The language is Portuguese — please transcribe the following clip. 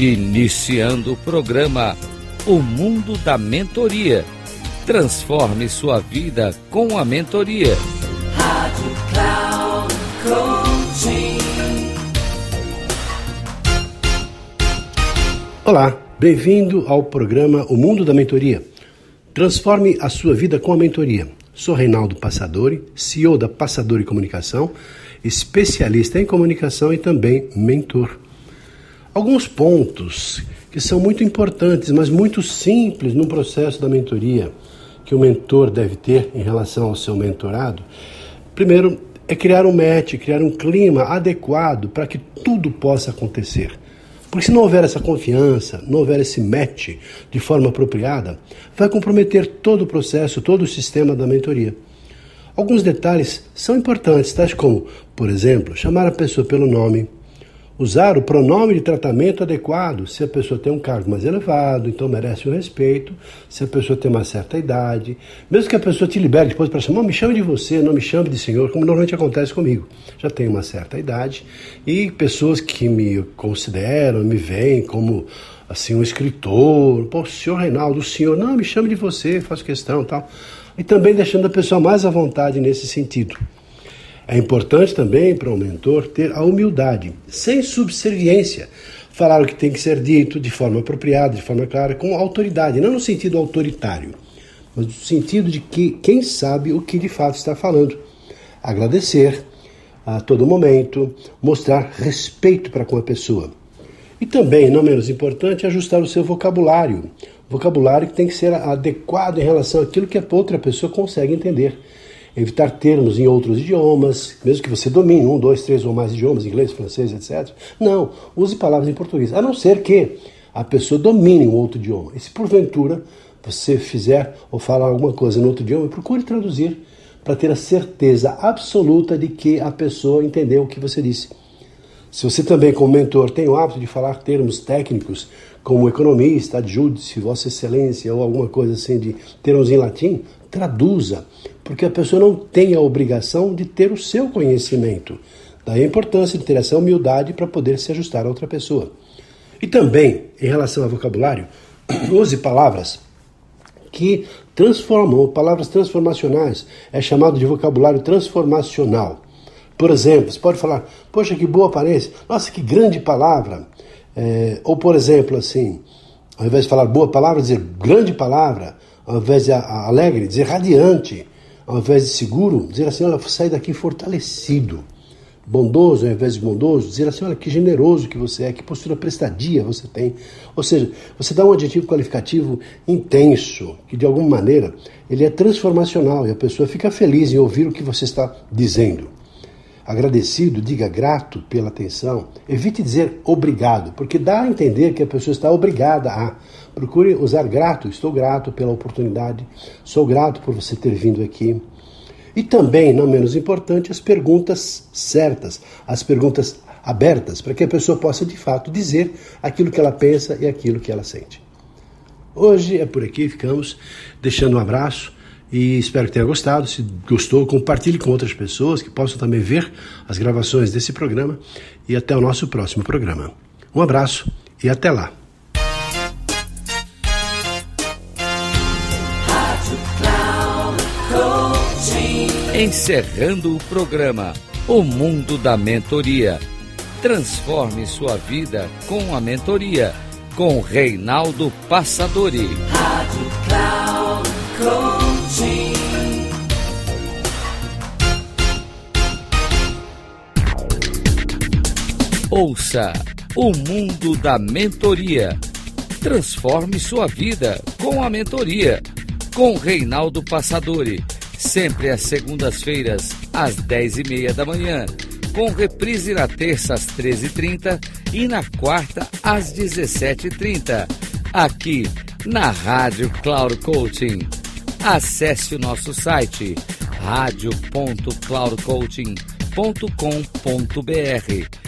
Iniciando o programa O Mundo da Mentoria. Transforme sua vida com a mentoria. Rádio Cloud Coaching. Olá, bem-vindo ao programa O Mundo da Mentoria. Transforme a sua vida com a mentoria. Sou Reinaldo Passadori, CEO da Passadori Comunicação, especialista em comunicação e também mentor. Alguns pontos que são muito importantes, mas muito simples no processo da mentoria que o mentor deve ter em relação ao seu mentorado. Primeiro, é criar um match, criar um clima adequado para que tudo possa acontecer. Porque se não houver essa confiança, não houver esse match de forma apropriada, vai comprometer todo o processo, todo o sistema da mentoria. Alguns detalhes são importantes, tais como, por exemplo, chamar a pessoa pelo nome, usar o pronome de tratamento adequado. Se a pessoa tem um cargo mais elevado, então merece o respeito. Se a pessoa tem uma certa idade, mesmo que a pessoa te libere depois para chamar, me chame de você, não me chame de senhor, como normalmente acontece comigo. Já tenho uma certa idade e pessoas que me consideram, me veem como assim um escritor, pô, senhor Reinaldo, senhor, não, me chame de você, faço questão, tal. E também deixando a pessoa mais à vontade nesse sentido. É importante também para o mentor ter a humildade, sem subserviência, falar o que tem que ser dito de forma apropriada, de forma clara, com autoridade, não no sentido autoritário, mas no sentido de que quem sabe o que de fato está falando. Agradecer a todo momento, mostrar respeito para com a pessoa. E também, não menos importante, ajustar o seu vocabulário. Vocabulário que tem que ser adequado em relação àquilo que a outra pessoa consegue entender evitar termos em outros idiomas, mesmo que você domine um, dois, três ou mais idiomas, inglês, francês, etc. Não, use palavras em português, a não ser que a pessoa domine um outro idioma. E se porventura você fizer ou falar alguma coisa em outro idioma, procure traduzir para ter a certeza absoluta de que a pessoa entendeu o que você disse. Se você também, como mentor, tem o hábito de falar termos técnicos, como economista, adjúdice, vossa excelência, ou alguma coisa assim de termos em latim, traduza, porque a pessoa não tem a obrigação de ter o seu conhecimento. Daí a importância de ter essa humildade para poder se ajustar a outra pessoa. E também, em relação ao vocabulário, use palavras que transformam, palavras transformacionais. É chamado de vocabulário transformacional. Por exemplo, você pode falar, poxa, que boa aparência, nossa, que grande palavra. É, ou, por exemplo, assim, ao invés de falar boa palavra, dizer grande palavra ao invés de alegre, dizer radiante, ao invés de seguro, dizer assim, olha, sai daqui fortalecido. Bondoso ao invés de bondoso, dizer assim, olha, que generoso que você é, que postura prestadia você tem. Ou seja, você dá um adjetivo qualificativo intenso, que de alguma maneira ele é transformacional e a pessoa fica feliz em ouvir o que você está dizendo. Agradecido, diga grato pela atenção. Evite dizer obrigado, porque dá a entender que a pessoa está obrigada a. Procure usar grato, estou grato pela oportunidade, sou grato por você ter vindo aqui. E também, não menos importante, as perguntas certas, as perguntas abertas, para que a pessoa possa de fato dizer aquilo que ela pensa e aquilo que ela sente. Hoje é por aqui, ficamos deixando um abraço e espero que tenha gostado. Se gostou, compartilhe com outras pessoas que possam também ver as gravações desse programa e até o nosso próximo programa. Um abraço e até lá. Encerrando o programa O Mundo da Mentoria. Transforme sua vida com a mentoria com Reinaldo Passadori. Rádio Cloud Ouça o Mundo da Mentoria. Transforme sua vida com a mentoria. Com Reinaldo Passadori. Sempre às segundas-feiras, às 10h30 da manhã, com reprise na terça às 13h30 e na quarta às 17h30, aqui na Rádio Cloud Coaching. Acesse o nosso site radio.cloudcoaching.com.br